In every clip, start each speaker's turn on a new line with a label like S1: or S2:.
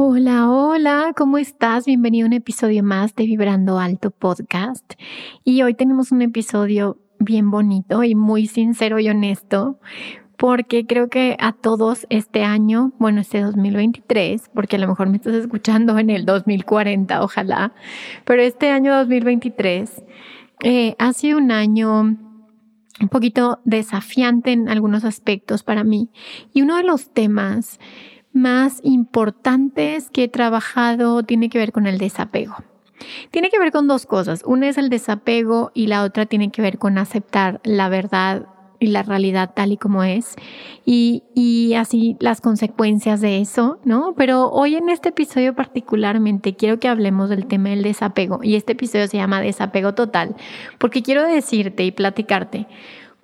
S1: Hola, hola, ¿cómo estás? Bienvenido a un episodio más de Vibrando Alto Podcast. Y hoy tenemos un episodio bien bonito y muy sincero y honesto, porque creo que a todos este año, bueno, este 2023, porque a lo mejor me estás escuchando en el 2040, ojalá, pero este año 2023 eh, ha sido un año un poquito desafiante en algunos aspectos para mí. Y uno de los temas más importantes que he trabajado tiene que ver con el desapego. Tiene que ver con dos cosas. Una es el desapego y la otra tiene que ver con aceptar la verdad y la realidad tal y como es y, y, así las consecuencias de eso, ¿no? Pero hoy en este episodio particularmente quiero que hablemos del tema del desapego y este episodio se llama Desapego Total porque quiero decirte y platicarte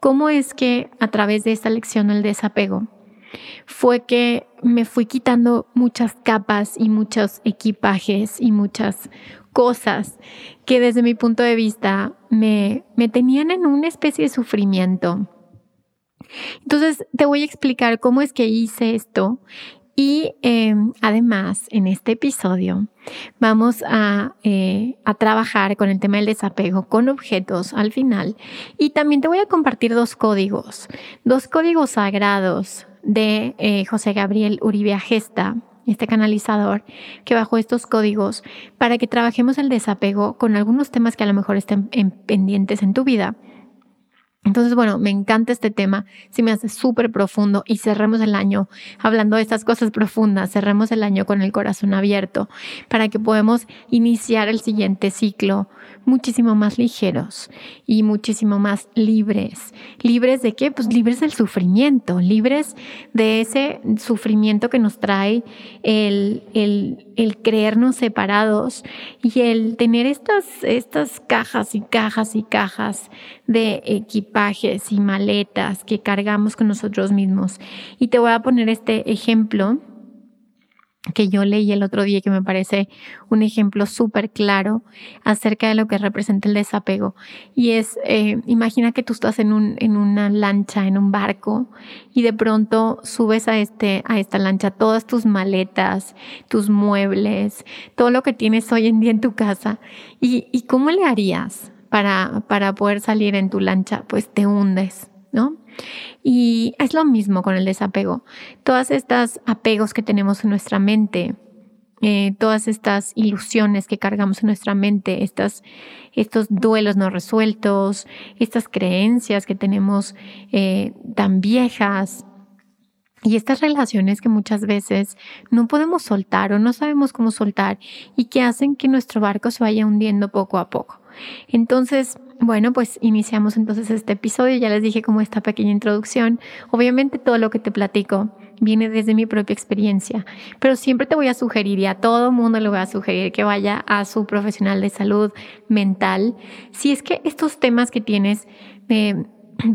S1: cómo es que a través de esta lección del desapego fue que me fui quitando muchas capas y muchos equipajes y muchas cosas que desde mi punto de vista me, me tenían en una especie de sufrimiento. Entonces te voy a explicar cómo es que hice esto y em, además, en este episodio vamos a, eh, a, trabajar con el tema del desapego con objetos al final. Y también te voy a compartir dos códigos, dos códigos sagrados de eh, José Gabriel Uribe Gesta, este canalizador, que bajó estos códigos para que trabajemos el desapego con algunos temas que a lo mejor estén pendientes en tu vida. Entonces, bueno, me encanta este tema, se me hace súper profundo y cerremos el año hablando de estas cosas profundas, cerremos el año con el corazón abierto para que podamos iniciar el siguiente ciclo muchísimo más ligeros y muchísimo más libres. ¿Libres de qué? Pues libres del sufrimiento, libres de ese sufrimiento que nos trae el, el, el creernos separados y el tener estas, estas cajas y cajas y cajas de equipajes y maletas que cargamos con nosotros mismos. Y te voy a poner este ejemplo que yo leí el otro día que me parece un ejemplo súper claro acerca de lo que representa el desapego. Y es, eh, imagina que tú estás en, un, en una lancha, en un barco, y de pronto subes a, este, a esta lancha todas tus maletas, tus muebles, todo lo que tienes hoy en día en tu casa. ¿Y, y cómo le harías para, para poder salir en tu lancha? Pues te hundes, ¿no? Y es lo mismo con el desapego. Todas estas apegos que tenemos en nuestra mente, eh, todas estas ilusiones que cargamos en nuestra mente, estas, estos duelos no resueltos, estas creencias que tenemos eh, tan viejas, y estas relaciones que muchas veces no podemos soltar o no sabemos cómo soltar y que hacen que nuestro barco se vaya hundiendo poco a poco. Entonces, bueno, pues iniciamos entonces este episodio. Ya les dije como esta pequeña introducción. Obviamente todo lo que te platico viene desde mi propia experiencia, pero siempre te voy a sugerir y a todo mundo le voy a sugerir que vaya a su profesional de salud mental. Si es que estos temas que tienes eh,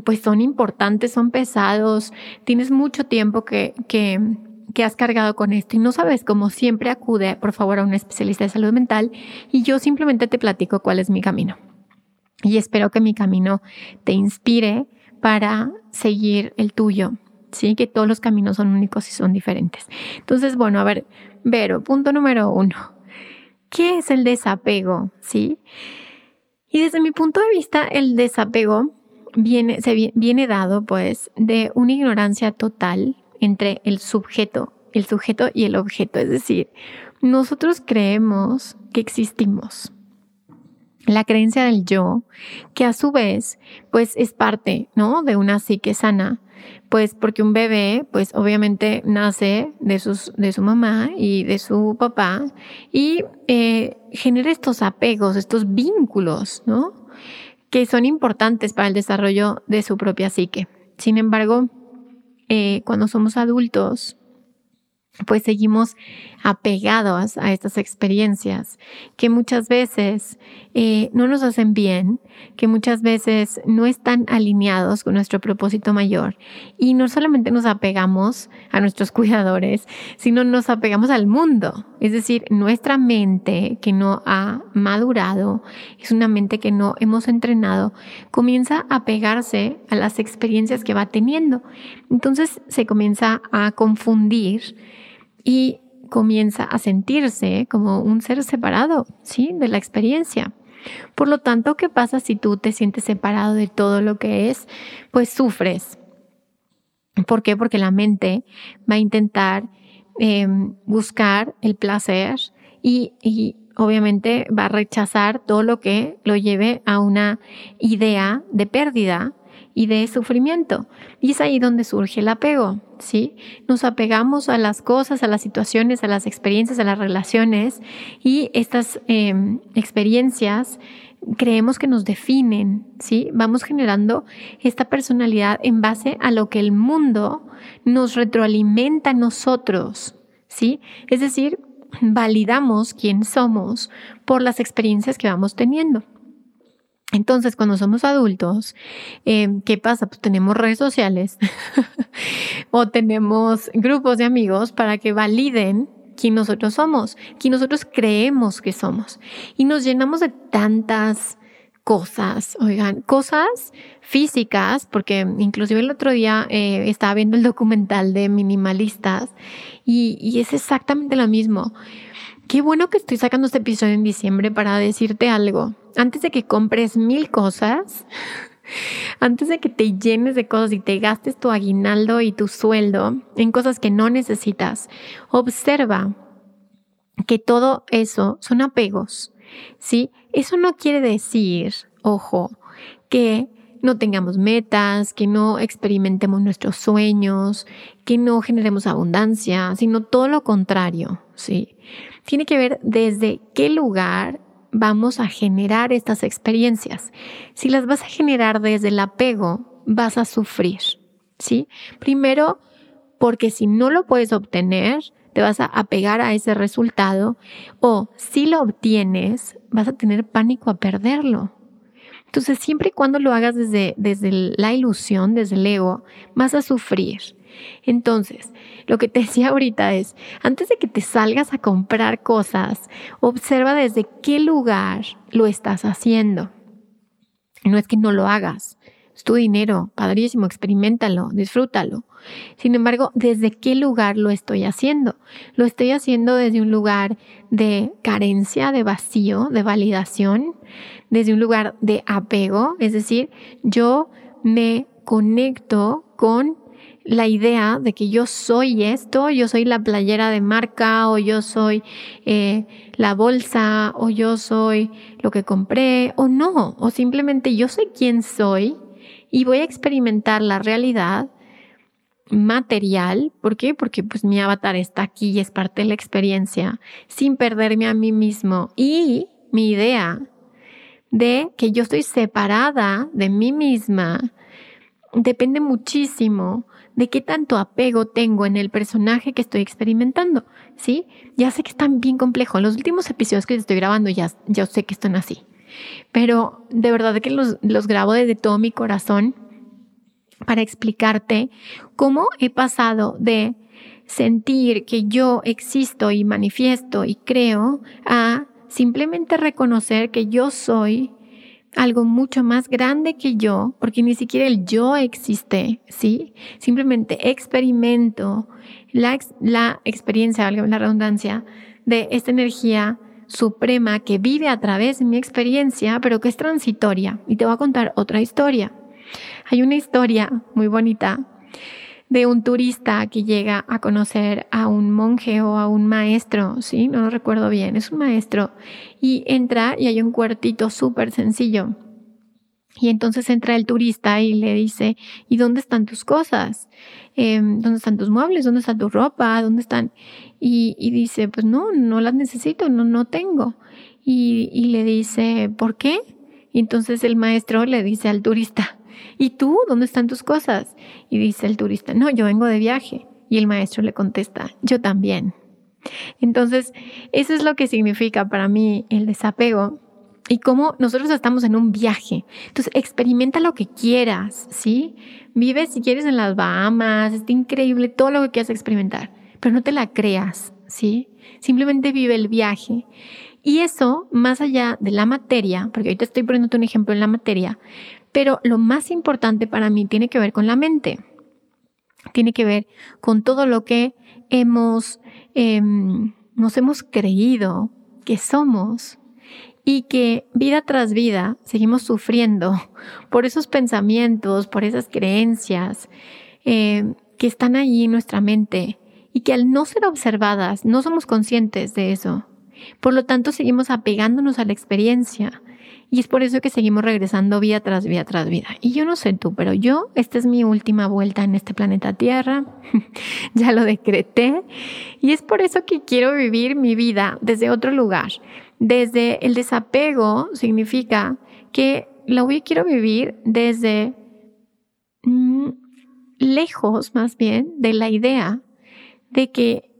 S1: pues son importantes, son pesados, tienes mucho tiempo que, que, que has cargado con esto y no sabes cómo siempre acude por favor a un especialista de salud mental y yo simplemente te platico cuál es mi camino y espero que mi camino te inspire para seguir el tuyo. Sí, que todos los caminos son únicos y son diferentes. Entonces, bueno, a ver, Vero, punto número uno. ¿Qué es el desapego? Sí. Y desde mi punto de vista, el desapego viene, se viene dado, pues, de una ignorancia total entre el sujeto, el sujeto y el objeto. Es decir, nosotros creemos que existimos la creencia del yo, que a su vez, pues es parte, ¿no? De una psique sana. Pues porque un bebé, pues obviamente nace de, sus, de su mamá y de su papá y eh, genera estos apegos, estos vínculos, ¿no? Que son importantes para el desarrollo de su propia psique. Sin embargo, eh, cuando somos adultos, pues seguimos apegados a estas experiencias que muchas veces eh, no nos hacen bien, que muchas veces no están alineados con nuestro propósito mayor. Y no solamente nos apegamos a nuestros cuidadores, sino nos apegamos al mundo. Es decir, nuestra mente que no ha madurado, es una mente que no hemos entrenado, comienza a pegarse a las experiencias que va teniendo. Entonces se comienza a confundir y comienza a sentirse como un ser separado, ¿sí? De la experiencia. Por lo tanto, ¿qué pasa si tú te sientes separado de todo lo que es? Pues sufres. ¿Por qué? Porque la mente va a intentar em, buscar el placer y, y obviamente va a rechazar todo lo que lo lleve a una idea de pérdida y de sufrimiento. Y es ahí donde surge el apego, ¿sí? Nos apegamos a las cosas, a las situaciones, a las experiencias, a las relaciones y estas em, experiencias creemos que nos definen, ¿sí? Vamos generando esta personalidad en base a lo que el mundo nos retroalimenta a nosotros, ¿sí? Es decir, validamos quién somos por las experiencias que vamos teniendo. Entonces, cuando somos adultos, eh, ¿qué pasa? Pues tenemos redes sociales o tenemos grupos de amigos para que validen quién nosotros somos, quién nosotros creemos que somos. Y nos llenamos de tantas cosas, oigan, cosas físicas, porque inclusive el otro día eh, estaba viendo el documental de minimalistas y, y es exactamente lo mismo. Qué bueno que estoy sacando este episodio en diciembre para decirte algo antes de que compres mil cosas, antes de que te llenes de cosas y te gastes tu aguinaldo y tu sueldo en cosas que no necesitas, observa que todo eso son apegos, ¿sí? Eso no quiere decir, ojo, que no tengamos metas, que no experimentemos nuestros sueños, que no generemos abundancia, sino todo lo contrario, ¿sí? Tiene que ver desde qué lugar vamos a generar estas experiencias. Si las vas a generar desde el apego, vas a sufrir, ¿sí? Primero, porque si no lo puedes obtener, te vas a apegar a ese resultado o si lo obtienes, vas a tener pánico a perderlo. Entonces, siempre y cuando lo hagas desde, desde la ilusión, desde el ego, vas a sufrir. Entonces, lo que te decía ahorita es, antes de que te salgas a comprar cosas, observa desde qué lugar lo estás haciendo. No es que no lo hagas, es tu dinero, padrísimo, experimentalo, disfrútalo. Sin embargo, ¿desde qué lugar lo estoy haciendo? Lo estoy haciendo desde un lugar de carencia, de vacío, de validación, desde un lugar de apego, es decir, yo me conecto con la idea de que yo soy esto, yo soy la playera de marca o yo soy eh, la bolsa o yo soy lo que compré o no, o simplemente yo soy quien soy y voy a experimentar la realidad material, ¿por qué? Porque pues mi avatar está aquí y es parte de la experiencia, sin perderme a mí mismo y mi idea de que yo estoy separada de mí misma depende muchísimo de qué tanto apego tengo en el personaje que estoy experimentando, ¿sí? Ya sé que están bien complejos. Los últimos episodios que estoy grabando ya, ya sé que están así. Pero de verdad que los, los grabo desde todo mi corazón para explicarte cómo he pasado de sentir que yo existo y manifiesto y creo a simplemente reconocer que yo soy algo mucho más grande que yo, porque ni siquiera el yo existe, ¿sí? Simplemente experimento la, la experiencia, la redundancia, de esta energía suprema que vive a través de mi experiencia, pero que es transitoria. Y te voy a contar otra historia. Hay una historia muy bonita de un turista que llega a conocer a un monje o a un maestro, ¿sí? No lo recuerdo bien, es un maestro. Y entra y hay un cuartito súper sencillo. Y entonces entra el turista y le dice, ¿y dónde están tus cosas? Em, ¿Dónde están tus muebles? ¿Dónde está tu ropa? ¿Dónde están? Y, dice, pues no, no las necesito, no, no tengo. Y, y le dice, ¿por qué? Y entonces el maestro le dice al turista, ¿y tú? ¿Dónde están tus cosas? Y dice el turista, no, yo vengo de viaje. Y el maestro le contesta, yo también. Entonces, eso es lo que significa para mí el desapego y cómo nosotros estamos en un viaje. Entonces, experimenta lo que quieras, ¿sí? Vive si quieres en las Bahamas, está increíble todo lo que quieras experimentar, pero no te la creas, ¿sí? Simplemente vive el viaje. Y eso, más allá de la materia, porque ahorita estoy poniéndote un ejemplo en la materia, pero lo más importante para mí tiene que ver con la mente. Tiene que ver con todo lo que hemos, em, nos hemos creído que somos y que vida tras vida seguimos sufriendo por esos pensamientos, por esas creencias em, que están allí en nuestra mente y que al no ser observadas no somos conscientes de eso. Por lo tanto, seguimos apegándonos a la experiencia y es por eso que seguimos regresando vida tras vida tras vida. Y yo no sé tú, pero yo, esta es mi última vuelta en este planeta Tierra, ya lo decreté, y es por eso que quiero vivir mi vida desde otro lugar. Desde el desapego significa que la quiero vivir desde mm, lejos más bien de la idea de que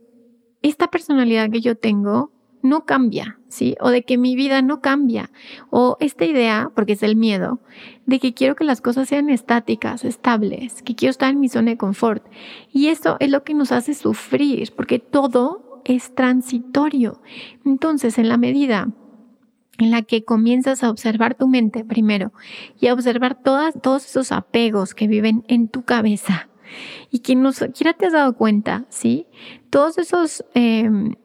S1: esta personalidad que yo tengo no cambia, ¿sí? O de que mi vida no cambia. O esta idea, porque es el miedo, de que quiero que las cosas sean estáticas, estables, que quiero estar en mi zona de confort. Y eso es lo que nos hace sufrir, porque todo es transitorio. Entonces, en la medida en la que comienzas a observar tu mente primero y a observar todas, todos esos apegos que viven en tu cabeza y que no siquiera te has dado cuenta, ¿sí? Todos esos... Em,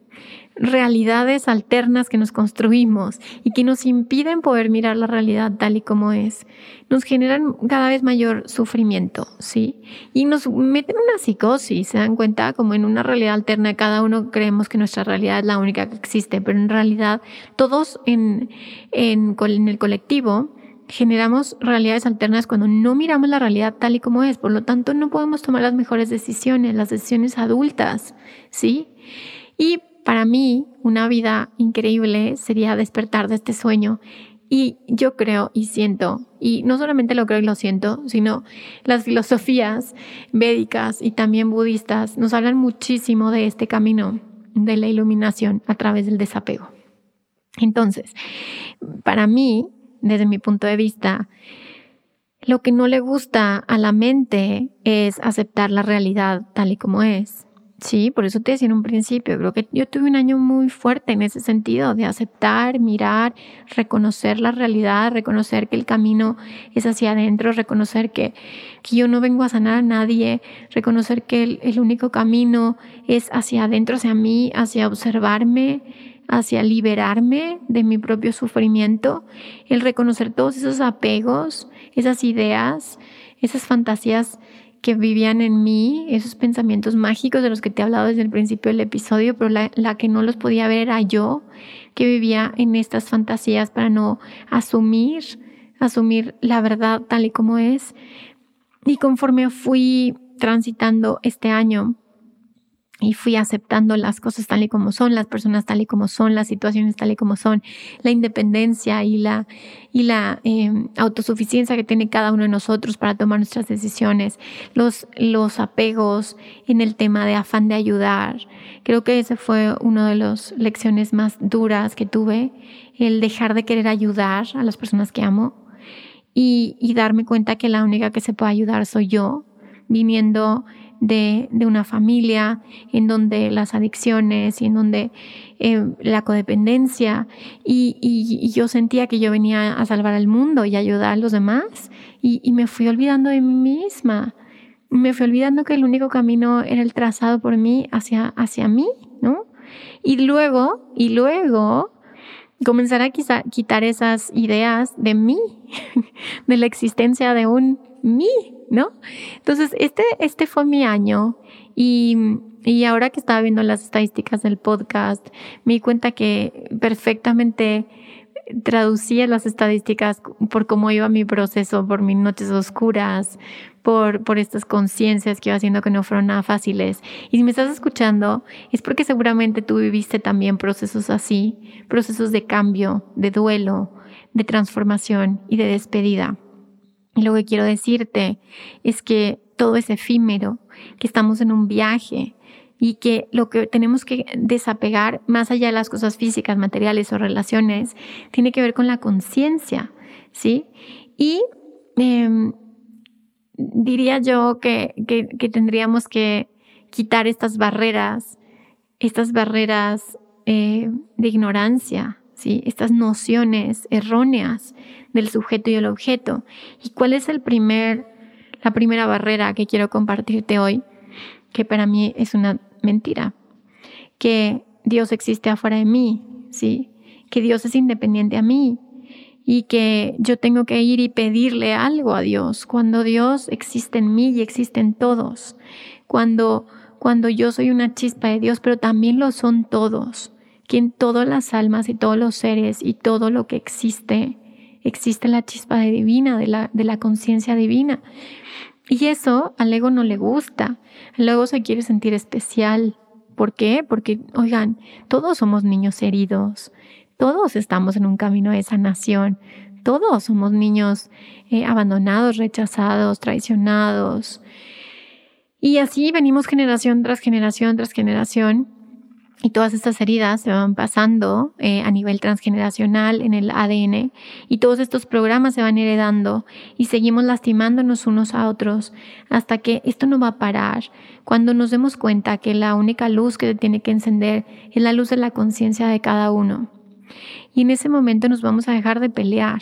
S1: realidades alternas que nos construimos y que nos impiden poder mirar la realidad tal y como es, nos generan cada vez mayor sufrimiento, ¿sí? Y nos meten en una psicosis, se dan cuenta, como en una realidad alterna, cada uno creemos que nuestra realidad es la única que existe, pero en realidad todos en, en, en el colectivo generamos realidades alternas cuando no miramos la realidad tal y como es, por lo tanto no podemos tomar las mejores decisiones, las decisiones adultas, ¿sí? Y para mí, una vida increíble sería despertar de este sueño. Y yo creo y siento, y no solamente lo creo y lo siento, sino las filosofías védicas y también budistas nos hablan muchísimo de este camino de la iluminación a través del desapego. Entonces, para mí, desde mi punto de vista, lo que no le gusta a la mente es aceptar la realidad tal y como es. Sí, por eso te decía en un principio, creo que yo tuve un año muy fuerte en ese sentido, de aceptar, mirar, reconocer la realidad, reconocer que el camino es hacia adentro, reconocer que, que yo no vengo a sanar a nadie, reconocer que el, el único camino es hacia adentro, hacia mí, hacia observarme, hacia liberarme de mi propio sufrimiento, el reconocer todos esos apegos, esas ideas, esas fantasías que vivían en mí, esos pensamientos mágicos de los que te he hablado desde el principio del episodio, pero la, que no los podía ver era yo, que vivía en estas fantasías para no asumir, asumir la verdad tal y como es. Y conforme fui transitando este año, y fui aceptando las cosas tal y como son, las personas tal y como son, las situaciones tal y como son, la independencia y la, y la em, autosuficiencia que tiene cada uno de nosotros para tomar nuestras decisiones, los, los apegos en el tema de afán de ayudar. Creo que ese fue una de las lecciones más duras que tuve, el dejar de querer ayudar a las personas que amo y, y darme cuenta que la única que se puede ayudar soy yo, viniendo de, una familia en donde las adicciones y en donde eh, la codependencia y, yo sentía que yo venía a salvar al mundo y ayudar a los demás y, me fui olvidando de mí misma. Me fui olvidando que el único camino era el trazado por mí hacia, hacia mí, ¿no? Y luego, y luego comenzar a quitar esas ideas de mí, de la existencia de un mí, ¿no? Entonces, este, este fue mi año y, y ahora que estaba viendo las estadísticas del podcast, me di cuenta que perfectamente traducía las estadísticas por cómo iba mi proceso, por mis noches oscuras, por, por estas conciencias que iba haciendo que no fueron nada fáciles. Y si me estás escuchando, es porque seguramente tú viviste también procesos así, procesos de cambio, de duelo, de transformación y de despedida. Y lo que quiero decirte es que todo es efímero, que estamos en un viaje, y que lo que tenemos que desapegar, más allá de las cosas físicas, materiales o relaciones, tiene que ver con la conciencia, ¿sí? Y em, diría yo que, que, tendríamos que quitar estas barreras, estas barreras eh, de ignorancia, ¿sí? Estas nociones erróneas del sujeto y el objeto. ¿Y cuál es el primer, la primera barrera que quiero compartirte hoy? Que para mí es una mentira, que Dios existe afuera de mí, ¿sí? Que Dios es independiente a mí y que yo tengo que ir y pedirle algo a Dios cuando Dios existe en mí y existe en todos. Cuando cuando yo soy una chispa de Dios, pero también lo son todos, que en todas las almas y todos los seres y todo lo que existe, existe la chispa divina, de la, de la conciencia divina. Y eso al ego no le gusta. El ego se quiere sentir especial. ¿Por qué? Porque, oigan, todos somos niños heridos. Todos estamos en un camino de sanación. Todos somos niños eh, abandonados, rechazados, traicionados. Y así venimos generación tras generación tras generación y todas estas heridas se van pasando eh, a nivel transgeneracional en el ADN y todos estos programas se van heredando y seguimos lastimándonos unos a otros hasta que esto no va a parar. Cuando nos demos cuenta que la única luz que tiene que encender es la luz de la conciencia de cada uno. Y en ese momento nos vamos a dejar de pelear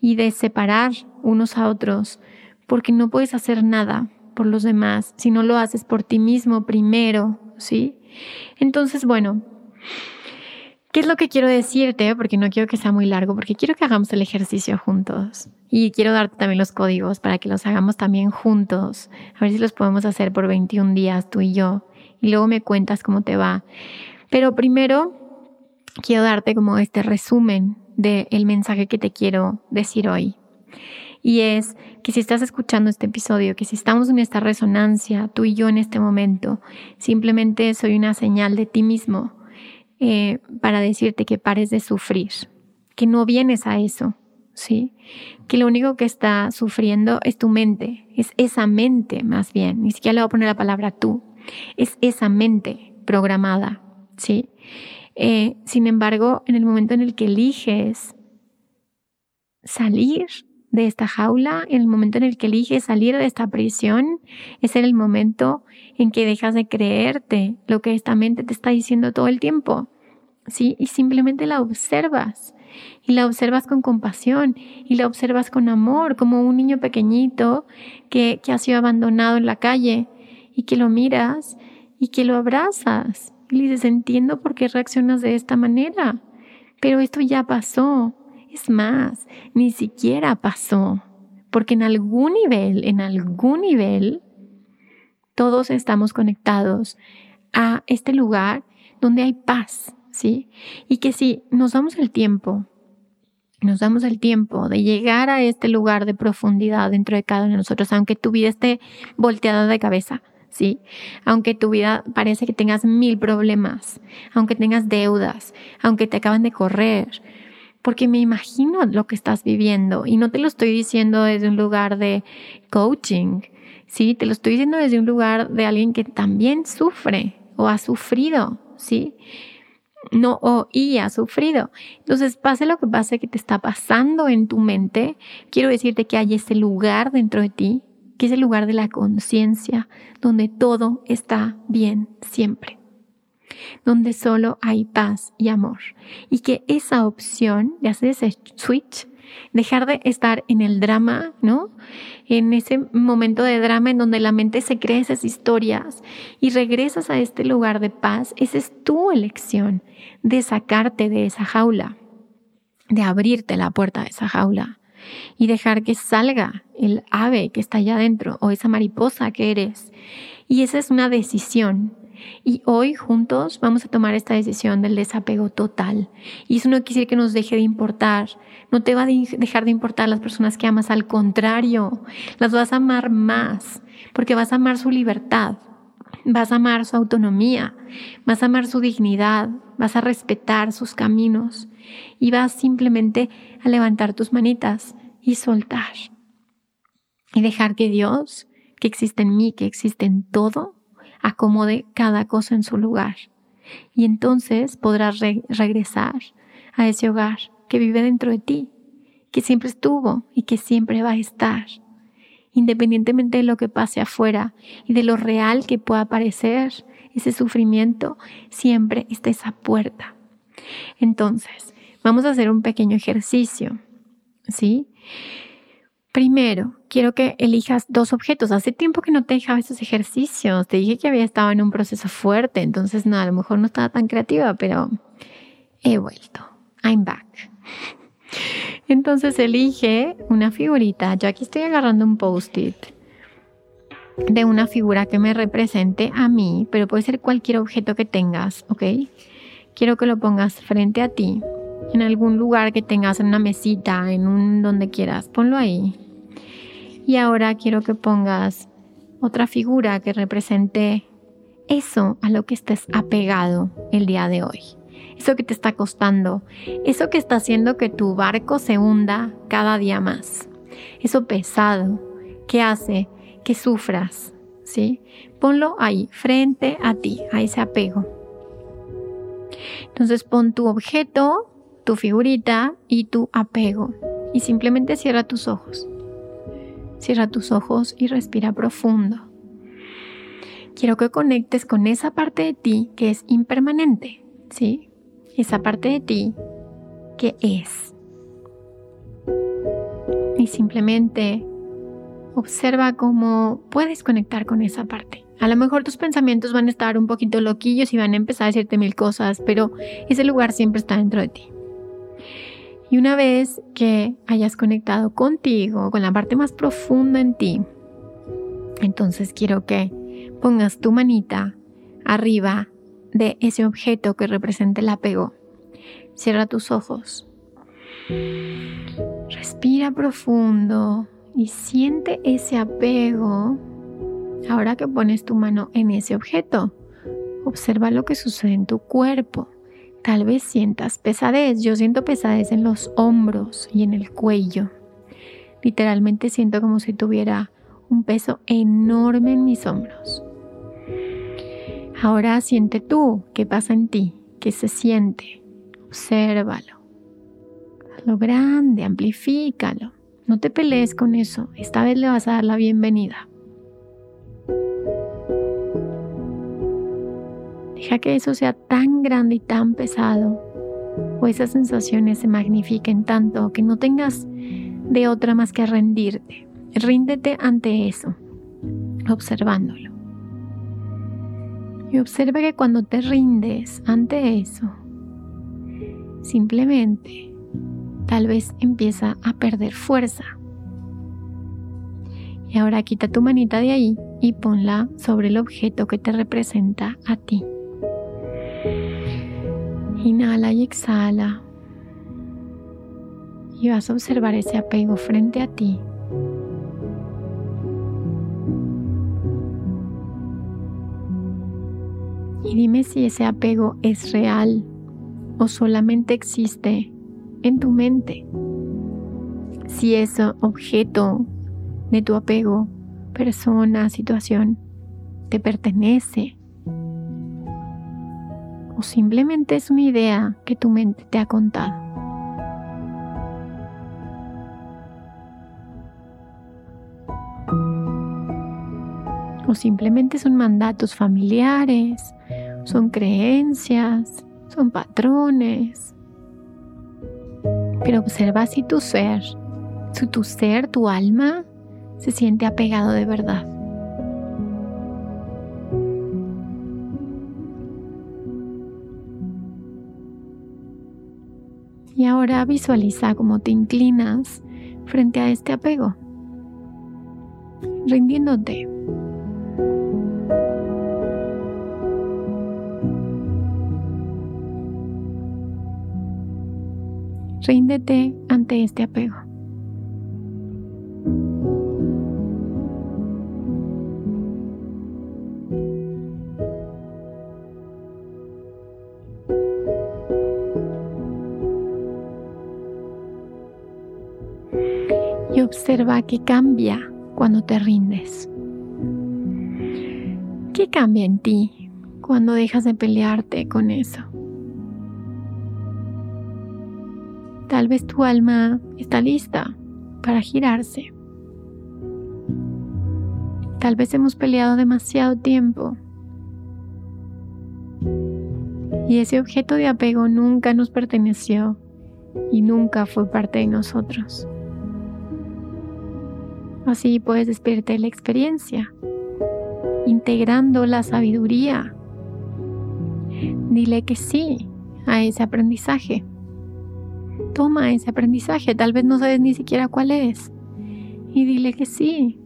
S1: y de separar unos a otros porque no puedes hacer nada por los demás si no lo haces por ti mismo primero, ¿sí? Entonces, bueno, ¿qué es lo que quiero decirte? Porque no quiero que sea muy largo, porque quiero que hagamos el ejercicio juntos. Y quiero darte también los códigos para que los hagamos también juntos. A ver si los podemos hacer por 21 días, tú y yo. Y luego me cuentas cómo te va. Pero primero, quiero darte como este resumen del mensaje que te quiero decir hoy. Y es que si estás escuchando este episodio, que si estamos en esta resonancia, tú y yo en este momento, simplemente soy una señal de ti mismo eh, para decirte que pares de sufrir, que no vienes a eso, ¿sí? Que lo único que está sufriendo es tu mente, es esa mente más bien, ni siquiera le voy a poner la palabra tú, es esa mente programada, ¿sí? Eh, sin embargo, en el momento en el que eliges salir de esta jaula, en el momento en el que eliges salir de esta prisión, es en el momento en que dejas de creerte lo que esta mente te está diciendo todo el tiempo. ¿Sí? Y simplemente la observas. Y la observas con compasión y la observas con amor, como un niño pequeñito que, que ha sido abandonado en la calle y que lo miras y que lo abrazas. Y le dices, entiendo por qué reaccionas de esta manera, pero esto ya pasó más, ni siquiera pasó, porque en algún nivel, en algún nivel, todos estamos conectados a este lugar donde hay paz, ¿sí? Y que si nos damos el tiempo, nos damos el tiempo de llegar a este lugar de profundidad dentro de cada uno de nosotros, aunque tu vida esté volteada de cabeza, ¿sí? Aunque tu vida parece que tengas mil problemas, aunque tengas deudas, aunque te acaban de correr, porque me imagino lo que estás viviendo y no te lo estoy diciendo desde un lugar de coaching, ¿sí? Te lo estoy diciendo desde un lugar de alguien que también sufre o ha sufrido, ¿sí? No, o y ha sufrido. Entonces, pase lo que pase que te está pasando en tu mente, quiero decirte que hay ese lugar dentro de ti, que es el lugar de la conciencia, donde todo está bien siempre donde solo hay paz y amor. Y que esa opción de hacer ese switch, dejar de estar en el drama, ¿no? En ese momento de drama en donde la mente se cree esas historias y regresas a este lugar de paz, esa es tu elección de sacarte de esa jaula, de abrirte la puerta de esa jaula. y dejar que salga el ave que está allá adentro o esa mariposa que eres. Y esa es una decisión. Y hoy juntos vamos a tomar esta decisión del desapego total. Y eso no quiere decir que nos deje de importar. No te va a dejar de importar las personas que amas. Al contrario, las vas a amar más porque vas a amar su libertad. Vas a amar su autonomía, vas a amar su dignidad, vas a respetar sus caminos y vas simplemente a levantar tus manitas y soltar. Y dejar que Dios, que existe en mí, que existe en todo, acomode cada cosa en su lugar. Y entonces podrás regresar a ese hogar que vive dentro de ti, que siempre estuvo y que siempre va a estar independientemente de lo que pase afuera y de lo real que pueda parecer ese sufrimiento, siempre está esa puerta. Entonces, vamos a hacer un pequeño ejercicio, ¿sí? Primero, quiero que elijas dos objetos. Hace tiempo que no te dejaba esos ejercicios. Te dije que había estado en un proceso fuerte, entonces no, a lo mejor no estaba tan creativa, pero he vuelto. I'm back. Entonces elige una figurita. Yo aquí estoy agarrando un post-it de una figura que me represente a mí, pero puede ser cualquier objeto que tengas, ¿ok? Quiero que lo pongas frente a ti, en algún lugar que tengas, en una mesita, en un donde quieras, ponlo ahí. Y ahora quiero que pongas otra figura que represente eso a lo que estés apegado el día de hoy eso que te está costando, eso que está haciendo que tu barco se hunda cada día más, eso pesado que hace que sufras, ¿sí? Ponlo ahí, frente a ti, a ese apego. Entonces pon tu objeto, tu figurita y tu apego y simplemente cierra tus ojos. Cierra tus ojos y respira profundo. Quiero que conectes con esa parte de ti que es impermanente, ¿sí? esa parte de ti que es. Y simplemente observa cómo puedes conectar con esa parte. A lo mejor tus pensamientos van a estar un poquito loquillos y van a empezar a decirte mil cosas, pero ese lugar siempre está dentro de ti. Y una vez que hayas conectado contigo, con la parte más profunda en ti, entonces quiero que pongas tu manita arriba de ese objeto que representa el apego. Cierra tus ojos. Respira profundo y siente ese apego ahora que pones tu mano en ese objeto. Observa lo que sucede en tu cuerpo. Tal vez sientas pesadez. Yo siento pesadez en los hombros y en el cuello. Literalmente siento como si tuviera un peso enorme en mis hombros. Ahora siente tú qué pasa en ti, qué se siente. Obsérvalo. Hazlo grande, amplifícalo. No te pelees con eso. Esta vez le vas a dar la bienvenida. Deja que eso sea tan grande y tan pesado, o esas sensaciones se magnifiquen tanto que no tengas de otra más que rendirte. Ríndete ante eso, observándolo. Y observa que cuando te rindes ante eso, simplemente tal vez empieza a perder fuerza. Y ahora quita tu manita de ahí y ponla sobre el objeto que te representa a ti. Inhala y exhala. Y vas a observar ese apego frente a ti Y dime si ese apego es real o solamente existe en tu mente. Si ese objeto de tu apego, persona, situación, te pertenece. O simplemente es una idea que tu mente te ha contado. O simplemente son mandatos familiares, son creencias, son patrones. Pero observa si tu ser, si tu ser, tu alma, se siente apegado de verdad. Y ahora visualiza cómo te inclinas frente a este apego, rindiéndote. Ríndete ante este apego. Observa qué cambia cuando te rindes. ¿Qué cambia en ti cuando dejas de pelearte con eso? Tal vez tu alma está lista para girarse. Tal vez hemos peleado demasiado tiempo. Y ese objeto de apego nunca nos perteneció y nunca fue parte de nosotros. Así puedes despedirte de la experiencia, integrando la sabiduría. Dile que sí a ese aprendizaje toma ese aprendizaje, tal vez no sabes ni siquiera cuál es. Y dile que sí.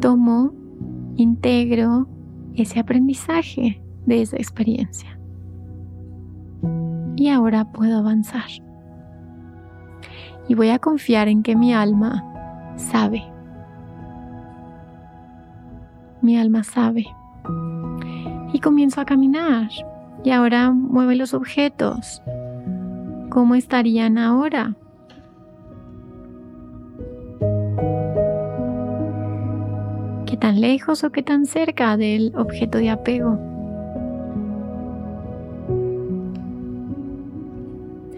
S1: Tomo, integro ese aprendizaje de esa experiencia. Y ahora puedo avanzar. Y voy a confiar en que mi alma sabe. Mi alma sabe. Y comienzo a caminar y ahora mueve los objetos. ¿Cómo estarían ahora? ¿Qué tan lejos o qué tan cerca del objeto de apego?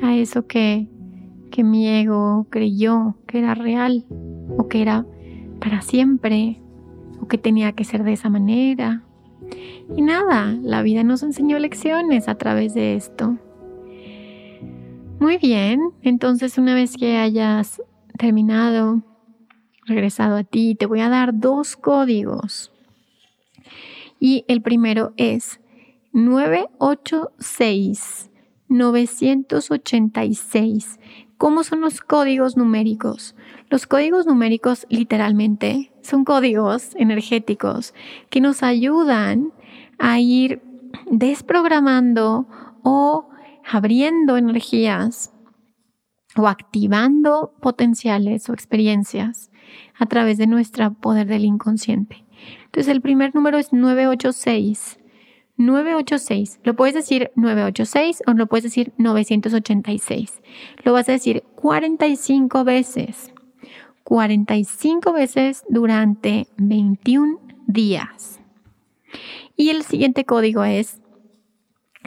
S1: A eso que, que mi ego creyó que era real o que era para siempre o que tenía que ser de esa manera y nada, la vida nos enseñó lecciones a través de esto. Muy bien, entonces una vez que hayas terminado, regresado a ti, te voy a dar dos códigos. Y el primero es 986 986. ¿Cómo son los códigos numéricos? Los códigos numéricos literalmente son códigos energéticos que nos ayudan a ir desprogramando o abriendo energías o activando potenciales o experiencias a través de nuestro poder del inconsciente. Entonces el primer número es 986. 986. Lo puedes decir 986 o lo puedes decir 986. Lo vas a decir 45 veces. 45 veces durante 21 días. Y el siguiente código es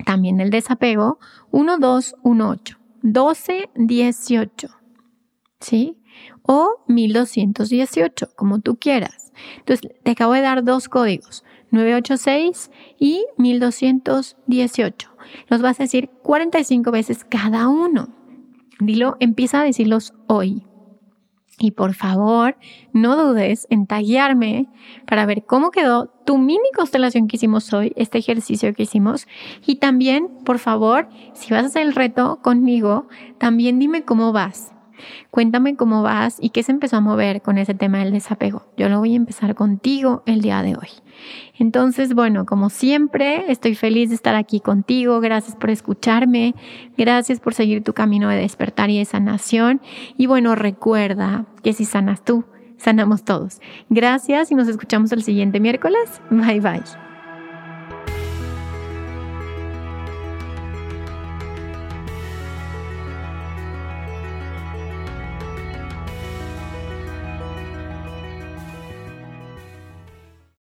S1: también el desapego 1218, 1218, ¿sí? O 1218, como tú quieras. Entonces, te acabo de dar dos códigos, 986 y 1218. Los vas a decir 45 veces cada uno. Dilo, empieza a decirlos hoy. Y por favor, no dudes en taguearme para ver cómo quedó tu mini constelación que hicimos hoy, este ejercicio que hicimos. Y también, por favor, si vas a hacer el reto conmigo, también dime cómo vas. Cuéntame cómo vas y qué se empezó a mover con ese tema del desapego. Yo lo voy a empezar contigo el día de hoy. Entonces, bueno, como siempre, estoy feliz de estar aquí contigo. Gracias por escucharme. Gracias por seguir tu camino de despertar y de sanación. Y bueno, recuerda que si sanas tú, sanamos todos. Gracias y nos escuchamos el siguiente miércoles. Bye bye.